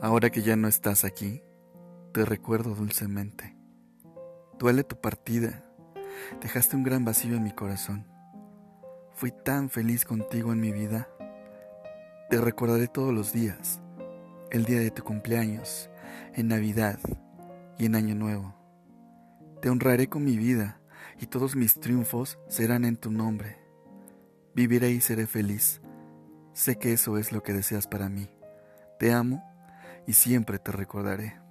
Ahora que ya no estás aquí, te recuerdo dulcemente. Duele tu partida, dejaste un gran vacío en mi corazón. Fui tan feliz contigo en mi vida. Te recordaré todos los días, el día de tu cumpleaños, en Navidad y en Año Nuevo. Te honraré con mi vida y todos mis triunfos serán en tu nombre. Viviré y seré feliz. Sé que eso es lo que deseas para mí. Te amo y siempre te recordaré.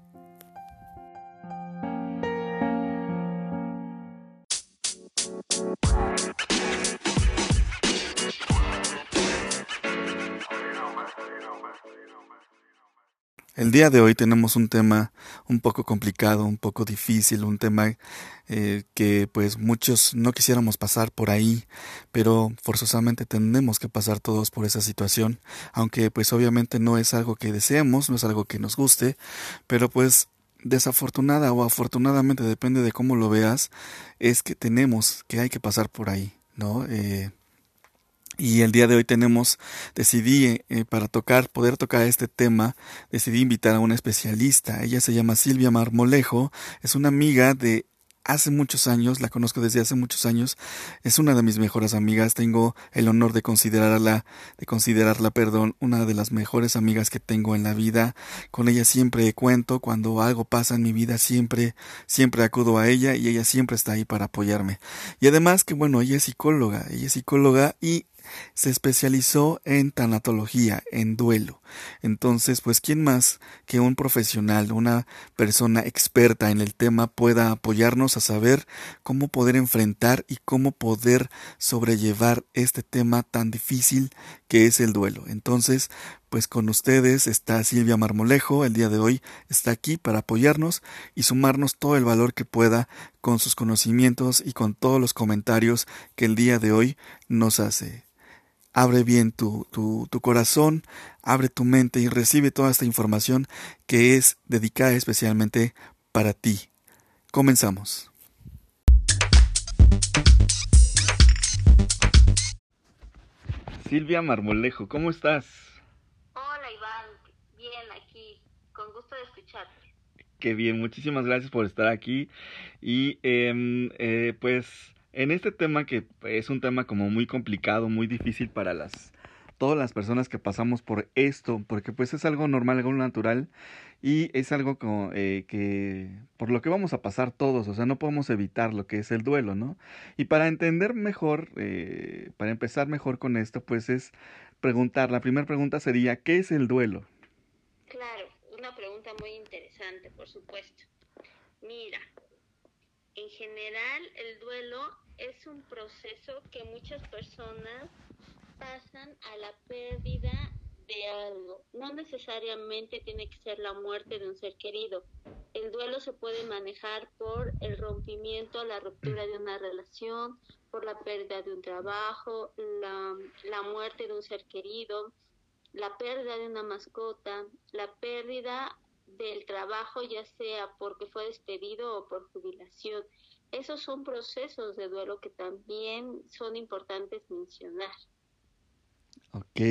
Día de hoy tenemos un tema un poco complicado, un poco difícil, un tema eh, que pues muchos no quisiéramos pasar por ahí, pero forzosamente tenemos que pasar todos por esa situación, aunque pues obviamente no es algo que deseemos, no es algo que nos guste, pero pues desafortunada o afortunadamente depende de cómo lo veas, es que tenemos que hay que pasar por ahí, ¿no? Eh, y el día de hoy tenemos, decidí eh, para tocar, poder tocar este tema, decidí invitar a una especialista. Ella se llama Silvia Marmolejo, es una amiga de hace muchos años, la conozco desde hace muchos años, es una de mis mejores amigas, tengo el honor de considerarla, de considerarla, perdón, una de las mejores amigas que tengo en la vida. Con ella siempre cuento, cuando algo pasa en mi vida siempre, siempre acudo a ella y ella siempre está ahí para apoyarme. Y además que bueno, ella es psicóloga, ella es psicóloga y se especializó en tanatología, en duelo. Entonces, pues, ¿quién más que un profesional, una persona experta en el tema pueda apoyarnos a saber cómo poder enfrentar y cómo poder sobrellevar este tema tan difícil que es el duelo? Entonces, pues con ustedes está Silvia Marmolejo, el día de hoy está aquí para apoyarnos y sumarnos todo el valor que pueda con sus conocimientos y con todos los comentarios que el día de hoy nos hace abre bien tu, tu, tu, corazón, abre tu mente y recibe toda esta información que es dedicada especialmente para ti. Comenzamos. Silvia Marmolejo, ¿cómo estás? Hola Iván, bien aquí, con gusto de escucharte. Qué bien, muchísimas gracias por estar aquí y eh, eh, pues en este tema que es un tema como muy complicado, muy difícil para las todas las personas que pasamos por esto, porque pues es algo normal, algo natural y es algo como, eh, que por lo que vamos a pasar todos, o sea, no podemos evitar lo que es el duelo, ¿no? Y para entender mejor, eh, para empezar mejor con esto, pues es preguntar, la primera pregunta sería, ¿qué es el duelo? Claro, una pregunta muy interesante, por supuesto. Mira, en general el duelo es un proceso que muchas personas pasan a la pérdida de algo. No necesariamente tiene que ser la muerte de un ser querido. El duelo se puede manejar por el rompimiento, la ruptura de una relación, por la pérdida de un trabajo, la, la muerte de un ser querido, la pérdida de una mascota, la pérdida del trabajo, ya sea porque fue despedido o por jubilación esos son procesos de duelo que también son importantes mencionar. Ok.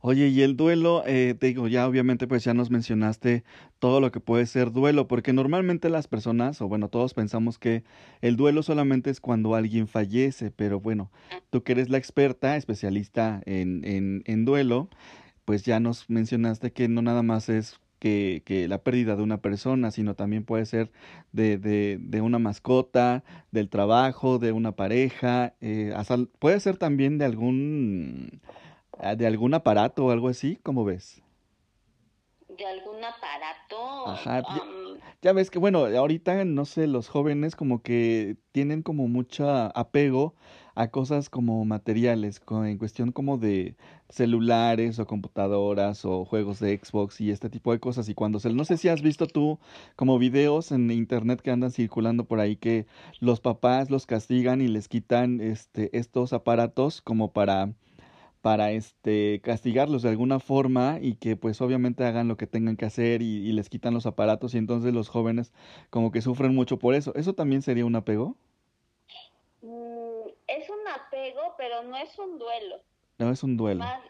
Oye, y el duelo, eh, te digo, ya obviamente pues ya nos mencionaste todo lo que puede ser duelo, porque normalmente las personas, o bueno, todos pensamos que el duelo solamente es cuando alguien fallece, pero bueno, tú que eres la experta, especialista en, en, en duelo, pues ya nos mencionaste que no nada más es que, que, la pérdida de una persona, sino también puede ser de, de, de una mascota, del trabajo, de una pareja, eh, hasta, puede ser también de algún, ah, de algún aparato o algo así, ¿cómo ves? De algún aparato. Ajá. Ya, ya ves que, bueno, ahorita, no sé, los jóvenes como que tienen como mucho apego a cosas como materiales, en cuestión como de celulares o computadoras o juegos de Xbox y este tipo de cosas. Y cuando se, no sé si has visto tú como videos en internet que andan circulando por ahí que los papás los castigan y les quitan este, estos aparatos como para para este castigarlos de alguna forma y que pues obviamente hagan lo que tengan que hacer y, y les quitan los aparatos y entonces los jóvenes como que sufren mucho por eso. ¿Eso también sería un apego? es un apego, pero no es un duelo. No es un duelo. Más,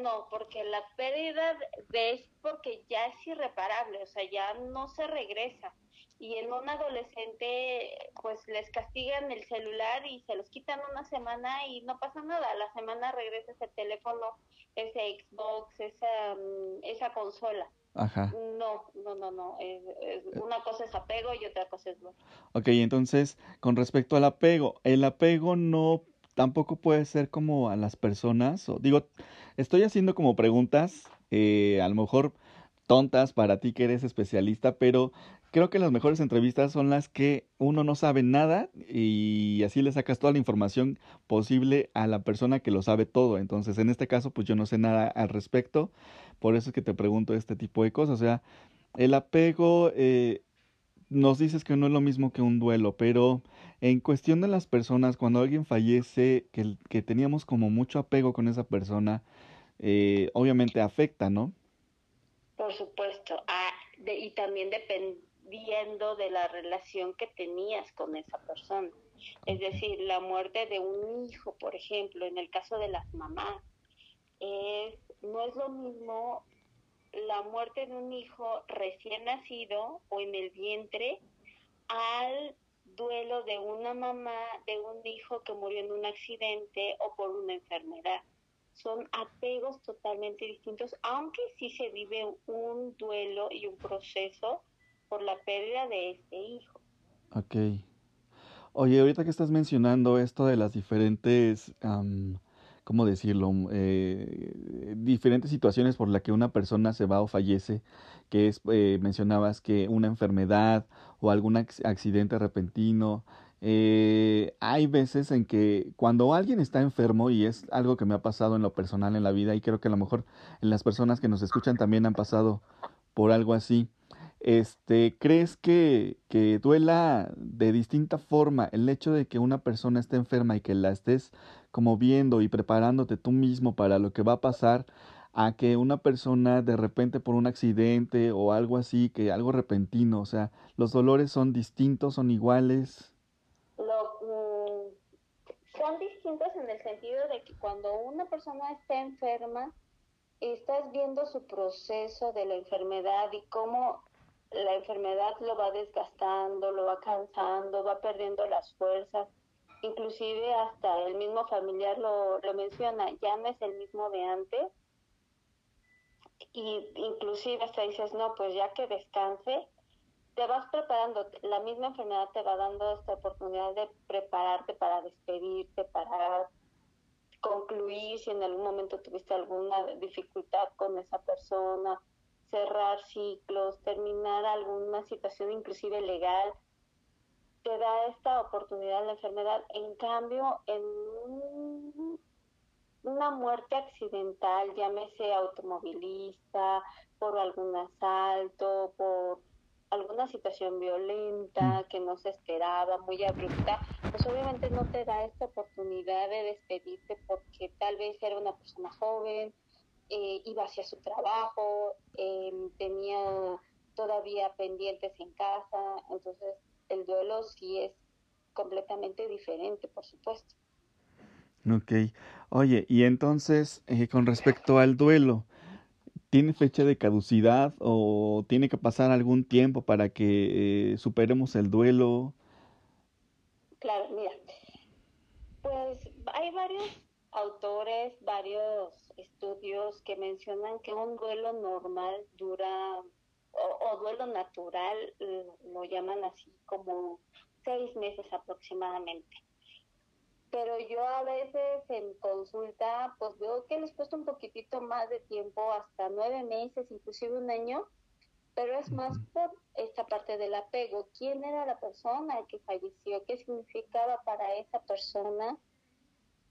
no, porque la pérdida es porque ya es irreparable, o sea, ya no se regresa. Y en un adolescente, pues les castigan el celular y se los quitan una semana y no pasa nada. La semana regresa ese teléfono, ese Xbox, esa, mm, esa consola. Ajá. No, no, no, no. una cosa es apego y otra cosa es no. Ok, entonces, con respecto al apego, el apego no tampoco puede ser como a las personas, o digo, estoy haciendo como preguntas, eh, a lo mejor tontas para ti que eres especialista, pero creo que las mejores entrevistas son las que uno no sabe nada y así le sacas toda la información posible a la persona que lo sabe todo. Entonces, en este caso, pues yo no sé nada al respecto, por eso es que te pregunto este tipo de cosas. O sea, el apego, eh, nos dices que no es lo mismo que un duelo, pero en cuestión de las personas, cuando alguien fallece, que, que teníamos como mucho apego con esa persona, eh, obviamente afecta, ¿no? Por supuesto, ah, y también depende viendo de la relación que tenías con esa persona. Es decir, la muerte de un hijo, por ejemplo, en el caso de las mamás, es, no es lo mismo la muerte de un hijo recién nacido o en el vientre al duelo de una mamá de un hijo que murió en un accidente o por una enfermedad. Son apegos totalmente distintos, aunque sí se vive un duelo y un proceso por la pérdida de este hijo. Ok. Oye, ahorita que estás mencionando esto de las diferentes, ¿cómo decirlo? Eh, diferentes situaciones por las que una persona se va o fallece, que es, eh, mencionabas que una enfermedad o algún accidente repentino. Eh, hay veces en que cuando alguien está enfermo, y es algo que me ha pasado en lo personal en la vida, y creo que a lo mejor en las personas que nos escuchan también han pasado por algo así, este, ¿crees que, que duela de distinta forma el hecho de que una persona esté enferma y que la estés como viendo y preparándote tú mismo para lo que va a pasar a que una persona de repente por un accidente o algo así, que algo repentino, o sea, los dolores son distintos, son iguales? Mm, son distintos en el sentido de que cuando una persona está enferma, estás viendo su proceso de la enfermedad y cómo la enfermedad lo va desgastando, lo va cansando, va perdiendo las fuerzas. Inclusive hasta el mismo familiar lo, lo menciona, ya no es el mismo de antes. Y inclusive hasta dices, no, pues ya que descanse, te vas preparando, la misma enfermedad te va dando esta oportunidad de prepararte para despedirte, para concluir si en algún momento tuviste alguna dificultad con esa persona, cerrar ciclos, terminar alguna situación inclusive legal, te da esta oportunidad la enfermedad. En cambio, en una muerte accidental, llámese automovilista, por algún asalto, por alguna situación violenta mm. que no se esperaba, muy abrupta, pues obviamente no te da esta oportunidad de despedirte porque tal vez era una persona joven, eh, iba hacia su trabajo, em, tenía todavía pendientes en casa, entonces el duelo sí es completamente diferente, por supuesto. Ok. Oye, y entonces, eh, con respecto al duelo, ¿tiene fecha de caducidad o tiene que pasar algún tiempo para que eh, superemos el duelo? Claro, mira, pues hay varios autores, varios estudios que mencionan que un duelo normal dura, o, duelo natural, lo llaman así como seis meses aproximadamente. Pero yo a veces en consulta, pues veo que les cuesta un poquitito más de tiempo, hasta nueve meses, inclusive un año, pero es más por esta parte del apego. ¿Quién era la persona que falleció? ¿Qué significaba para esa persona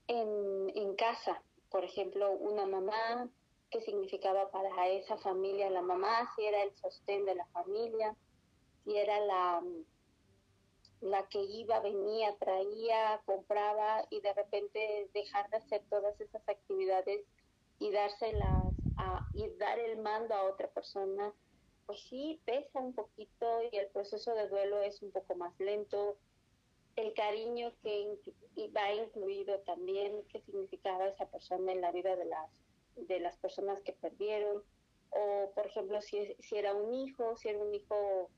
en, casa? por ejemplo, una mamá, qué significaba para esa familia la mamá, si era el sostén de la familia, si era la, la que iba, venía, traía, compraba y de repente dejar de hacer todas esas actividades y dárselas y dar el mando a otra persona, pues sí pesa un poquito y el proceso de duelo es un poco más lento, el cariño que va incluido también, qué significaba esa persona en la vida de las de las personas que perdieron, o por ejemplo si, si era un hijo, si era un hijo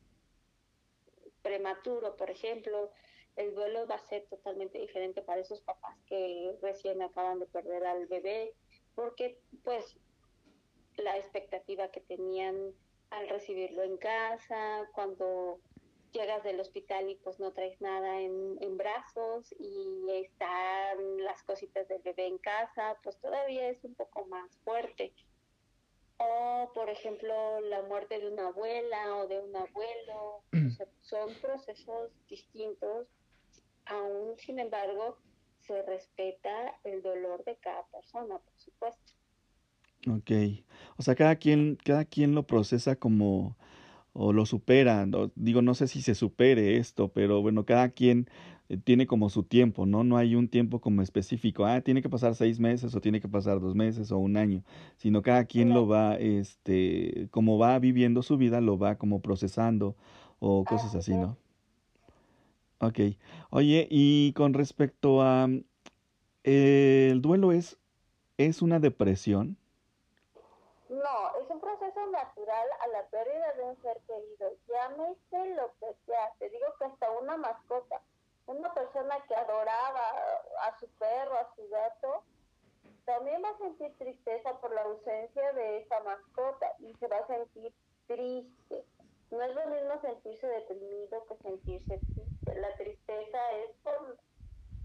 prematuro, por ejemplo, el duelo va a ser totalmente diferente para esos papás que recién acaban de perder al bebé, porque pues la expectativa que tenían al recibirlo en casa, cuando llegas del hospital y pues no traes nada en, en, brazos y están las cositas del bebé en casa, pues todavía es un poco más fuerte. O, por ejemplo, la muerte de una abuela o de un abuelo, son procesos distintos, aún sin embargo se respeta el dolor de cada persona, por supuesto. Ok, o sea, cada quien, cada quien lo procesa como o lo supera. digo, no sé si se supere esto, pero bueno, cada quien eh, tiene como su tiempo, ¿no? No hay un tiempo como específico, ah, tiene que pasar seis meses o tiene que pasar dos meses o un año, sino cada quien lo va, este, como va viviendo su vida, lo va como procesando o cosas así, ¿no? Ok. Oye, y con respecto a eh, el duelo es, es una depresión. No, es un proceso natural a la pérdida de un ser querido. Llámese lo que sea. Te digo que hasta una mascota, una persona que adoraba a su perro, a su gato, también va a sentir tristeza por la ausencia de esa mascota y se va a sentir triste. No es lo mismo sentirse deprimido que sentirse triste. La tristeza es por,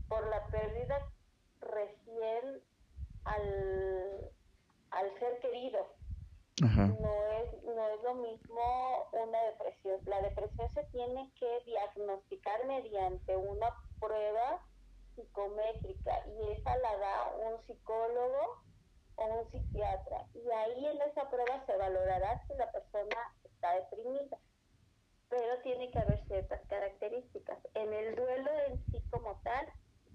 por la pérdida recién al al ser querido. No es, no es lo mismo una depresión. La depresión se tiene que diagnosticar mediante una prueba psicométrica y esa la da un psicólogo o un psiquiatra. Y ahí en esa prueba se valorará si la persona está deprimida. Pero tiene que haber ciertas características. En el duelo en sí como tal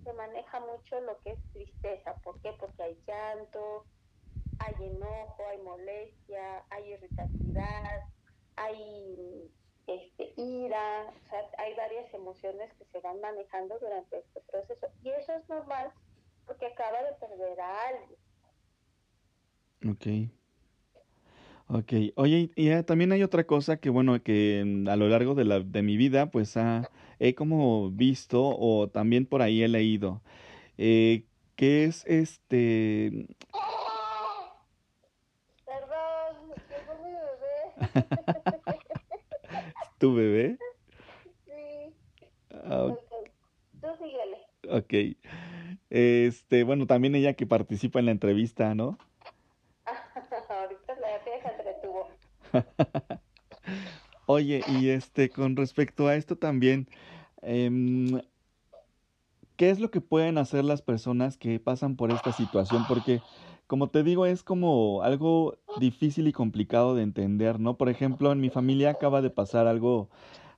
se maneja mucho lo que es tristeza. ¿Por qué? Porque hay llanto, hay enojo, hay molestia, hay irritabilidad, hay este, ira, o sea, hay varias emociones que se van manejando durante este proceso. Y eso es normal porque acaba de perder a alguien. Ok. Ok, oye, y también hay otra cosa que, bueno, que a lo largo de, la, de mi vida, pues he como visto o también por ahí he leído, eh, que es este, ¿Tu bebé? Sí. Ah, Tú síguele. Ok. Este, bueno, también ella que participa en la entrevista, ¿no? Ahorita la vieja entretuvo. Oye, y este, con respecto a esto también, eh, ¿qué es lo que pueden hacer las personas que pasan por esta situación? Porque como te digo, es como algo difícil y complicado de entender, ¿no? Por ejemplo, en mi familia acaba de pasar algo,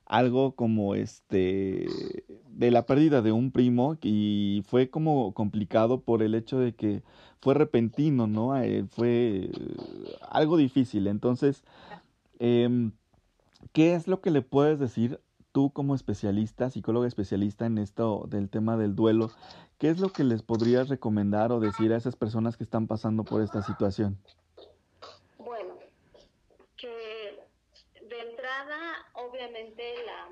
algo como este, de la pérdida de un primo y fue como complicado por el hecho de que fue repentino, ¿no? Eh, fue algo difícil. Entonces, eh, ¿qué es lo que le puedes decir tú como especialista, psicóloga especialista en esto del tema del duelo, ¿qué es lo que les podrías recomendar o decir a esas personas que están pasando por esta situación? Bueno, que de entrada, obviamente la,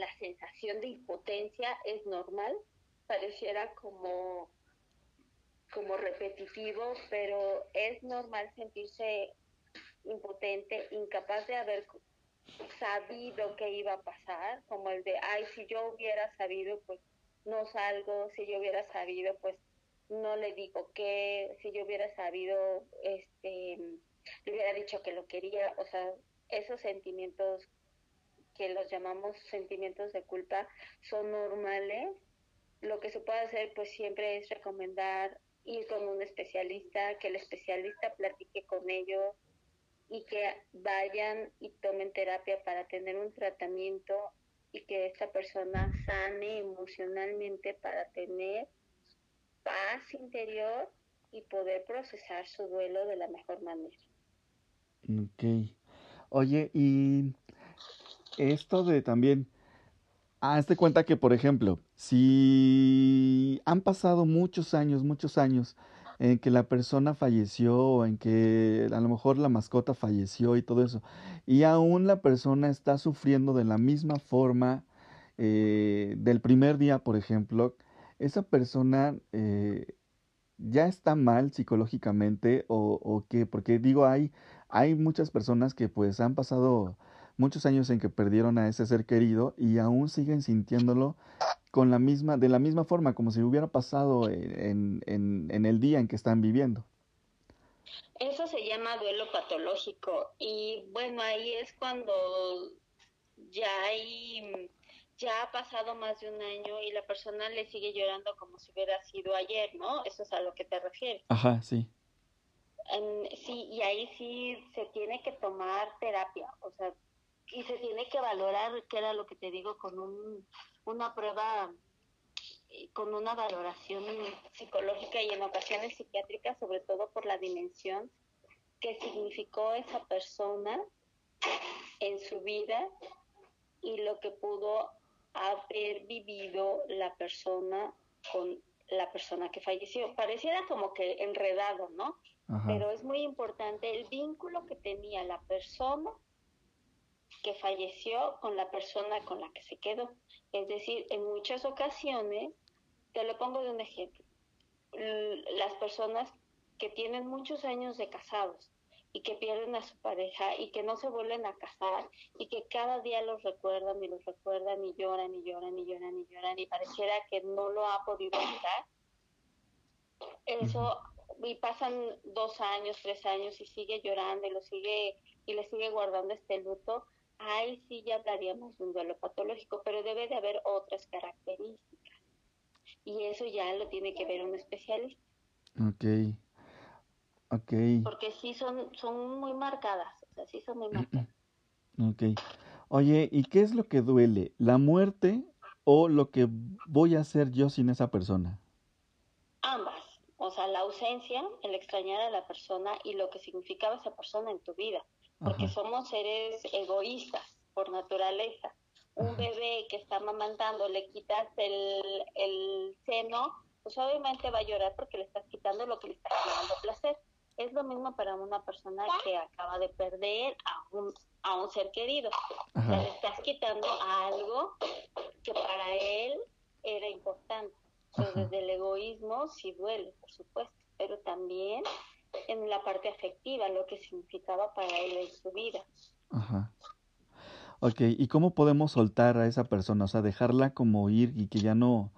la sensación de impotencia es normal, pareciera como como repetitivo, pero es normal sentirse impotente, incapaz de haber sabido que iba a pasar, como el de, ay, si yo hubiera sabido, pues no salgo, si yo hubiera sabido, pues no le digo que, si yo hubiera sabido, este, le hubiera dicho que lo quería, o sea, esos sentimientos que los llamamos sentimientos de culpa son normales. Lo que se puede hacer, pues siempre es recomendar ir con un especialista, que el especialista platique con ellos, y que vayan y tomen terapia para tener un tratamiento y que esta persona sane emocionalmente para tener paz interior y poder procesar su duelo de la mejor manera. Ok. Oye, y esto de también, hazte cuenta que, por ejemplo, si han pasado muchos años, muchos años, en que la persona falleció o en que a lo mejor la mascota falleció y todo eso. Y aún la persona está sufriendo de la misma forma eh, del primer día, por ejemplo, esa persona eh, ya está mal psicológicamente o, o qué, porque digo, hay, hay muchas personas que pues han pasado muchos años en que perdieron a ese ser querido y aún siguen sintiéndolo con la misma, de la misma forma, como si hubiera pasado en, en, en el día en que están viviendo. Eso se llama duelo patológico y bueno, ahí es cuando ya hay ya ha pasado más de un año y la persona le sigue llorando como si hubiera sido ayer, ¿no? Eso es a lo que te refieres. Ajá, sí. sí, y ahí sí se tiene que tomar terapia, o sea, y se tiene que valorar, que era lo que te digo, con un, una prueba, eh, con una valoración psicológica y en ocasiones psiquiátricas, sobre todo por la dimensión que significó esa persona en su vida y lo que pudo haber vivido la persona con la persona que falleció. Pareciera como que enredado, ¿no? Pero es muy importante el vínculo que tenía la persona que falleció con la persona con la que se quedó. Es decir, en muchas ocasiones, te lo pongo de un ejemplo, las personas que tienen muchos años de casados y que pierden a su pareja y que no se vuelven a casar y que cada día los recuerdan y los recuerdan y lloran y lloran y lloran y lloran y pareciera que no lo ha podido olvidar. Eso, y pasan dos años, tres años y sigue llorando y lo sigue y le sigue guardando este luto, ahí sí ya hablaríamos de un duelo patológico, pero debe de haber otras características. Y eso ya lo tiene que ver un especialista. Ok. Porque sí son, son muy marcadas, o sea, sí son muy marcadas. Ok. Oye, ¿y qué es lo que duele? ¿La muerte o lo que voy a hacer yo sin esa persona? Ambas. O sea, la ausencia, el extrañar a la persona y lo que significaba esa persona en tu vida. Porque somos seres egoístas por naturaleza. Un bebé que está mamantando, le quitas el, el seno, pues obviamente va a llorar porque le estás quitando lo que le está dando placer. Es lo mismo para una persona que acaba de perder a un, a un ser querido. le estás quitando algo que para él era importante. desde el egoísmo sí duele, por supuesto, pero también en la parte afectiva, lo que significaba para él en su vida. Ajá. Ok, ¿y cómo podemos soltar a esa persona? O sea, dejarla como ir y que ya no,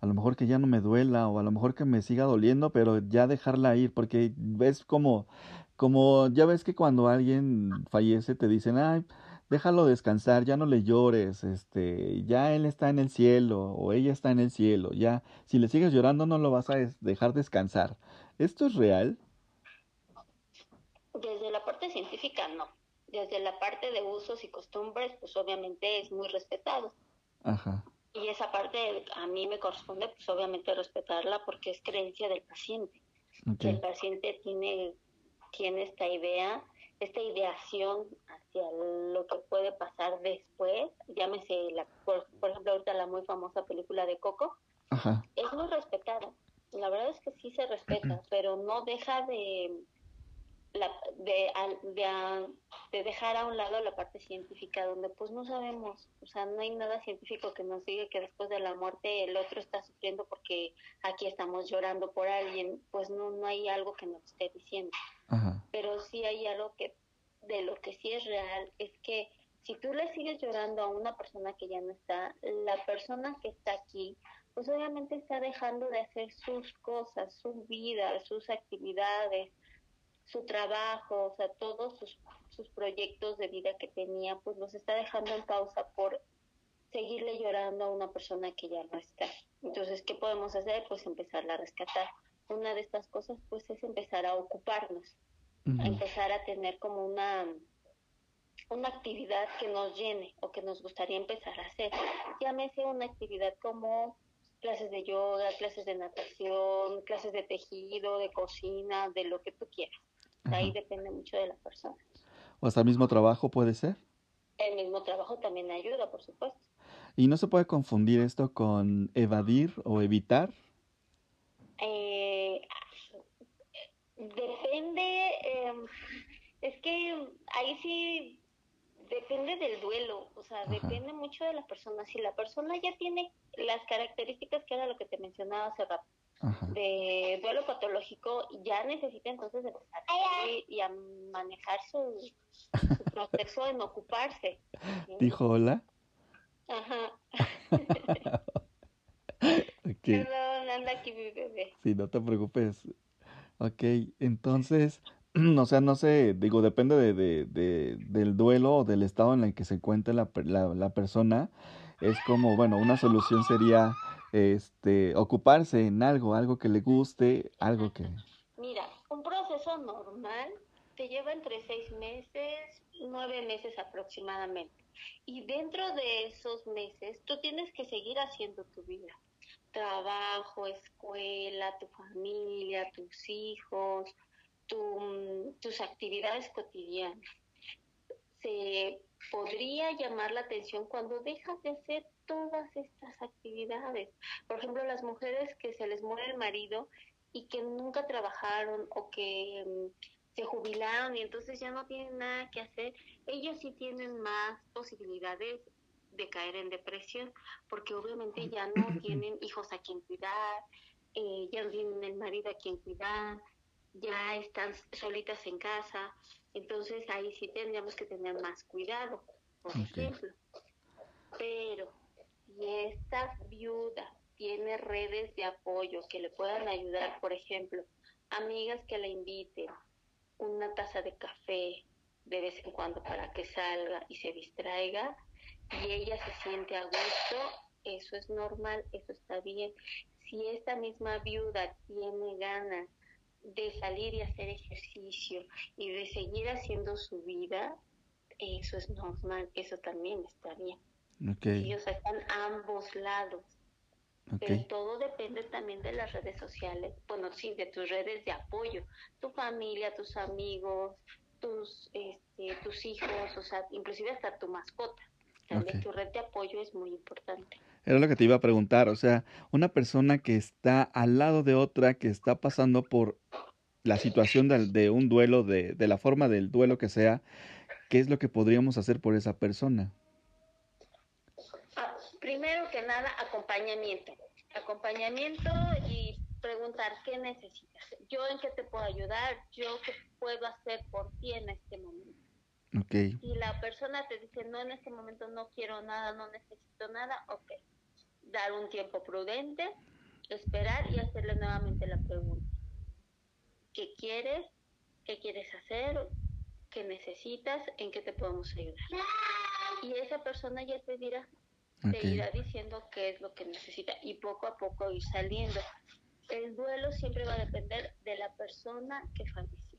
a lo mejor que ya no me duela o a lo mejor que me siga doliendo, pero ya dejarla ir, porque ves como, como ya ves que cuando alguien fallece te dicen, ay, déjalo descansar, ya no le llores, este, ya él está en el cielo o ella está en el cielo, ya, si le sigues llorando no lo vas a dejar descansar. ¿Esto es real? Parte científica no. Desde la parte de usos y costumbres, pues obviamente es muy respetado. Ajá. Y esa parte a mí me corresponde, pues obviamente respetarla porque es creencia del paciente. El paciente tiene, tiene esta idea, esta ideación hacia lo que puede pasar después, llámese, la, por, ejemplo, ahorita la muy famosa película de Coco, es muy respetada. La verdad es que sí se respeta, pero no deja de, la, de, de, de, dejar a un lado la parte científica, donde pues no sabemos, o sea, no hay nada científico que nos diga que después de la muerte el otro está sufriendo porque aquí estamos llorando por alguien, pues no, no hay algo que nos esté diciendo. Pero sí hay algo que, de lo que sí es real, es que si tú le sigues llorando a una persona que ya no está, la persona que está aquí, pues obviamente está dejando de hacer sus cosas, su vida, sus actividades, su trabajo, o sea, todos sus, sus proyectos de vida que tenía, pues los está dejando en pausa por seguirle llorando a una persona que ya no está. Entonces, ¿qué podemos hacer? Pues empezarla a rescatar. Una de estas cosas, pues, es empezar a ocuparnos, a empezar a tener como una una actividad que nos llene o que nos gustaría empezar a hacer. Llámese una actividad como clases de yoga, clases de natación, clases de tejido, de cocina, de lo que tú quieras. Ahí depende mucho de las personas. ¿O hasta el mismo trabajo puede ser? El mismo trabajo también ayuda, por supuesto. ¿Y no se puede confundir esto con evadir o evitar? Eh, depende, em, es que ahí sí depende del duelo, o sea, depende mucho de las personas. Si la persona ya tiene las características que era lo que te mencionaba hace rato, de duelo patológico, ya necesita entonces empezar a y a manejar su, proceso en ocuparse. ¿Dijo hola? Ajá. okay. Perdón, anda aquí mi bebé. Sí, no te preocupes. Ok, entonces, o sea, no sé, digo, depende de, de, de, del duelo o del estado en el que se encuentre la, la, la persona. Es como, bueno, una solución sería este, ocuparse en algo, algo que le guste, algo que... Mira, un proceso normal te lleva entre seis meses, nueve meses aproximadamente. Y dentro de esos meses tú tienes que seguir haciendo tu vida. Trabajo, escuela, tu familia, tus hijos, tus actividades cotidianas. Se podría llamar la atención cuando dejas de hacer todas estas actividades. Por ejemplo, las mujeres que se les muere el marido y que nunca trabajaron o que mm, se jubilaron y entonces ya no tienen nada que hacer, ellos sí tienen más posibilidades de caer en depresión, porque obviamente ya no tienen hijos a quien cuidar, eh, ya no tienen el marido a quien cuidar, ya están solitas en casa, entonces ahí sí tendríamos que tener más cuidado, por ejemplo. Pero si esta viuda tiene redes de apoyo que le puedan ayudar, por ejemplo, amigas que la inviten, una taza de café de vez en cuando para que salga y se distraiga y ella se siente a gusto, eso es normal, eso está bien. Si esta misma viuda tiene ganas de salir y hacer ejercicio y de seguir haciendo su vida, eso es normal, eso también está bien. Okay. Ellos están ambos lados. Pero todo depende también de las redes sociales, bueno, sí, de tus redes de apoyo, tu familia, tus amigos, tus, este, tus hijos, o sea, inclusive hasta tu mascota. También tu red de apoyo es muy importante. Era lo que te iba a preguntar, o sea, una persona que está al lado de otra, que está pasando por la situación de, un duelo, de, de la forma del duelo que sea, ¿qué es lo que podríamos hacer por esa persona? primero que nada, acompañamiento. Acompañamiento y preguntar qué necesitas. Yo en qué te puedo ayudar, yo qué puedo hacer por ti en este momento. Okay. Si la persona te dice, no, en este momento no quiero nada, no necesito nada, ok. Dar un tiempo prudente, esperar y hacerle nuevamente la pregunta. ¿Qué quieres? ¿Qué quieres hacer? ¿Qué necesitas? ¿En qué te podemos ayudar? Y esa persona ya te dirá, te irá diciendo qué es lo que necesita y poco a poco ir saliendo. El duelo siempre va a depender de la persona que falleció.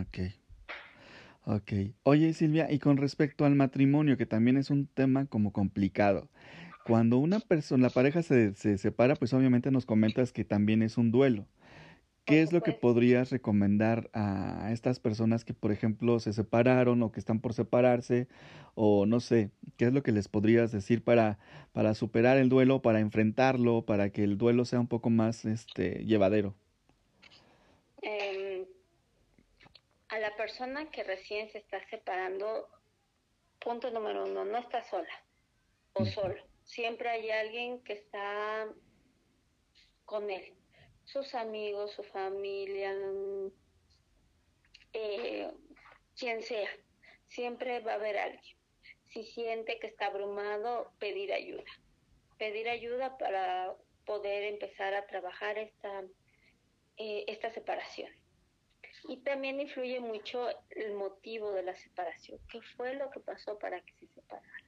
Ok. Ok. Oye Silvia, y con respecto al matrimonio, que también es un tema como complicado. Cuando una persona, la pareja se, se separa, pues obviamente nos comentas que también es un duelo. ¿Qué es lo que podrías recomendar a estas personas que, por ejemplo, se separaron o que están por separarse? O no sé, ¿qué es lo que les podrías decir para, para superar el duelo, para enfrentarlo, para que el duelo sea un poco más este, llevadero? A la persona que recién se está separando, punto número uno, no está sola o solo. Siempre hay alguien que está con él sus amigos, su familia, eh, quien sea. Siempre va a haber alguien. Si siente que está abrumado, pedir ayuda. Pedir ayuda para poder empezar a trabajar esta, eh, esta separación. Y también influye mucho el motivo de la separación. ¿Qué fue lo que pasó para que se separaran?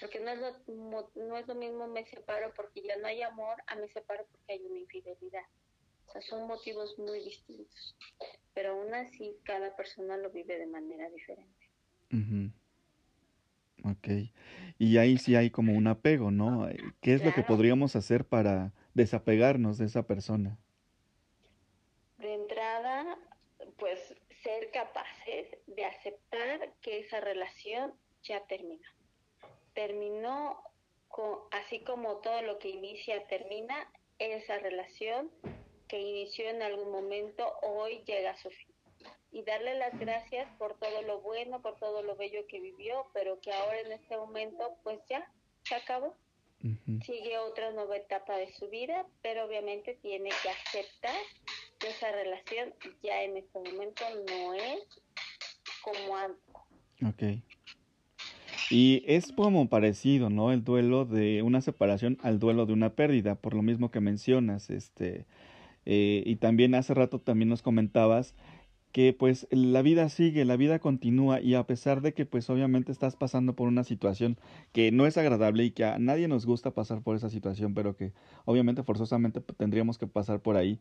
Porque no es, lo, no es lo mismo me separo porque ya no hay amor a me separo porque hay una infidelidad. O sea, son motivos muy distintos, pero aún así cada persona lo vive de manera diferente. Ok. Y ahí sí hay como un apego, ¿no? ¿Qué es lo que podríamos hacer para desapegarnos de esa persona? De entrada, pues ser capaces de aceptar que esa relación ya terminó. Terminó con, así como todo lo que inicia termina, esa relación que inició en algún momento hoy llega a su fin. y darle las gracias por todo lo bueno, por todo lo bello que vivió, pero que ahora en este momento pues ya se acabó. Sigue otra nueva etapa de su vida, pero obviamente tiene que aceptar esa relación ya en este momento no es como antes. Ok. Y es como parecido, ¿no? El duelo de una separación al duelo de una pérdida, por lo mismo que mencionas, este, eh, y también hace rato también nos comentabas que pues la vida sigue, la vida continúa y a pesar de que pues obviamente estás pasando por una situación que no es agradable y que a nadie nos gusta pasar por esa situación, pero que obviamente forzosamente tendríamos que pasar por ahí,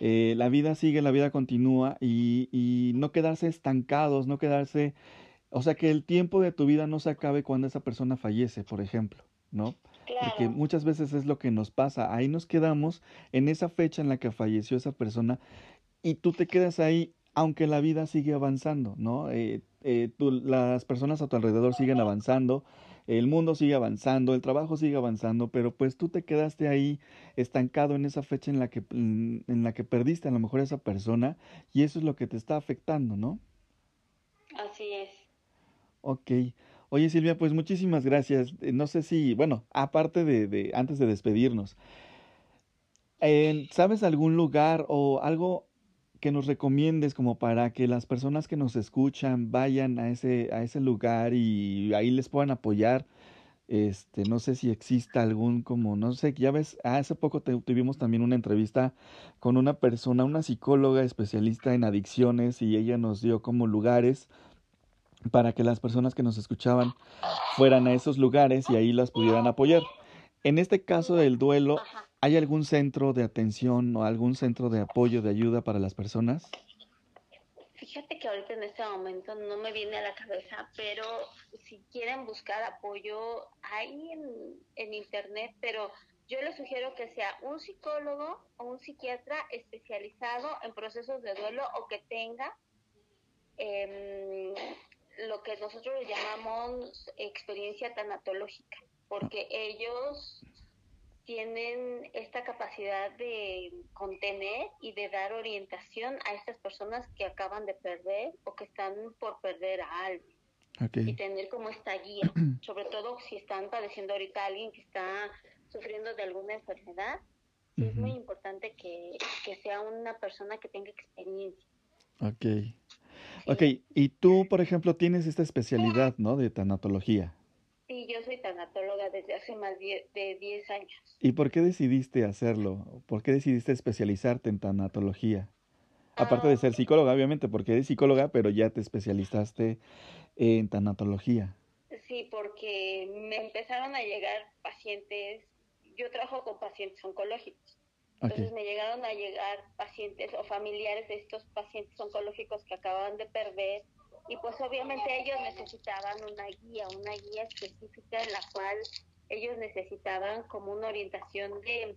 eh, la vida sigue, la vida continúa y, y no quedarse estancados, no quedarse, o sea que el tiempo de tu vida no se acabe cuando esa persona fallece, por ejemplo, ¿no? Porque muchas veces es lo que nos pasa, ahí nos quedamos en esa fecha en la que falleció esa persona y tú te quedas ahí aunque la vida sigue avanzando, ¿no? Eh, eh, las personas a tu alrededor siguen avanzando, el mundo sigue avanzando, el trabajo sigue avanzando, pero pues tú te quedaste ahí estancado en esa fecha en la que, en la que perdiste a lo mejor a esa persona y eso es lo que te está afectando, ¿no? Así es. Ok. Oye Silvia, pues muchísimas gracias. Eh, no sé si, bueno, aparte de, de antes de despedirnos, ¿sabes algún lugar o algo que nos recomiendes como para que las personas que nos escuchan vayan a ese, a ese lugar y ahí les puedan apoyar. Este, no sé si exista algún como, no sé, ya ves, hace poco tuvimos también una entrevista con una persona, una psicóloga especialista en adicciones y ella nos dio como lugares para que las personas que nos escuchaban fueran a esos lugares y ahí las pudieran apoyar. En este caso del duelo, ¿Hay algún centro de atención o algún centro de apoyo, de ayuda para las personas? Fíjate que ahorita en este momento no me viene a la cabeza, pero si quieren buscar apoyo, hay en, internet, pero yo les sugiero que sea un psicólogo o un psiquiatra especializado en procesos de duelo o que tenga em, lo que nosotros llamamos experiencia tanatológica, porque ellos tienen esta capacidad de contener y de dar orientación a estas personas que acaban de perder o que están por perder a alguien. Y tener como esta guía, sobre todo si están padeciendo ahorita alguien que está sufriendo de alguna enfermedad, es muy importante que, que, sea una persona que tenga experiencia. Ok. Ok, y tú, por ejemplo, tienes esta especialidad, ¿no? De tanatología. Yo soy tanatóloga desde hace más de 10 años. ¿Y por qué decidiste hacerlo? ¿Por qué decidiste especializarte en tanatología? Aparte de ser ah, psicóloga, obviamente, porque eres psicóloga, pero ya te especializaste en tanatología. Sí, porque me empezaron a llegar pacientes, yo trabajo con pacientes oncológicos. Entonces me llegaron a llegar pacientes o familiares de estos pacientes oncológicos que acababan de perder y pues obviamente ellos necesitaban una guía, una guía específica en la cual ellos necesitaban como una orientación de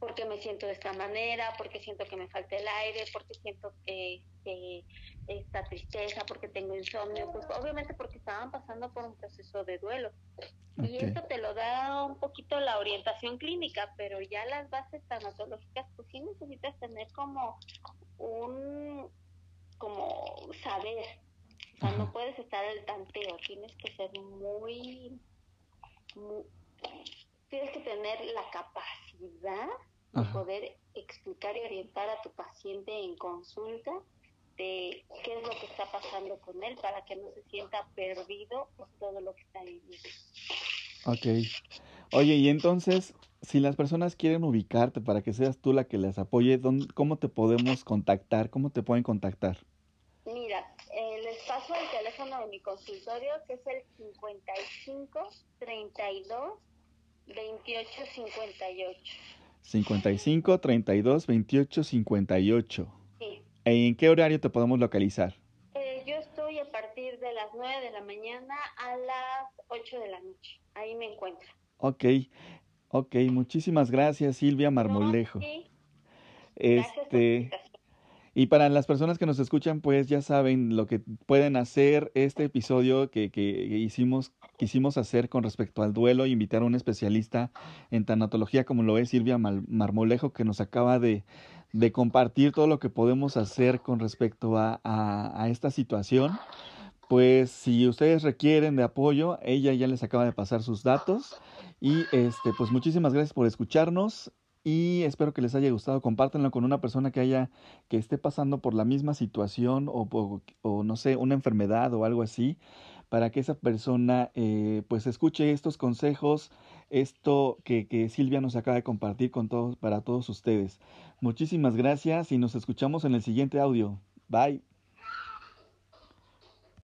por qué me siento de esta manera, por qué siento que me falta el aire, por qué siento que, esta tristeza, porque tengo insomnio, pues obviamente porque estaban pasando por un proceso de duelo. Y esto te lo da un poquito la orientación clínica, pero ya las bases tanatológicas, pues sí necesitas tener como un, como saber, o sea, no puedes estar al tanteo, tienes que ser muy, tienes que tener la capacidad de poder explicar y orientar a tu paciente en consulta de qué es lo que está pasando con él para que no se sienta perdido por todo lo que está viviendo. Ok. Oye, y entonces, si las personas quieren ubicarte para que seas tú la que les apoye, ¿cómo te podemos contactar? ¿Cómo te pueden contactar? Paso el teléfono de mi consultorio, que es el 55 32 28 58. 55 32 28 58. Sí. ¿En qué horario te podemos localizar? Eh, yo estoy a partir de las 9 de la mañana a las 8 de la noche. Ahí me encuentro. Ok, ok, muchísimas gracias Silvia Marmolejo. sí. Este, y para las personas que nos escuchan, pues ya saben lo que pueden hacer este episodio que, que hicimos, quisimos hacer con respecto al duelo, invitar a un especialista en tanatología como lo es Silvia Marmolejo, que nos acaba de, de compartir todo lo que podemos hacer con respecto a, a, a esta situación. Pues si ustedes requieren de apoyo, ella ya les acaba de pasar sus datos. Y este, pues muchísimas gracias por escucharnos y espero que les haya gustado. Compártanlo con una persona que haya, que esté pasando por la misma situación o, o no sé, una enfermedad o algo así, para que esa persona eh, pues escuche estos consejos, esto que, que Silvia nos acaba de compartir con todos, para todos ustedes. Muchísimas gracias y nos escuchamos en el siguiente audio. Bye.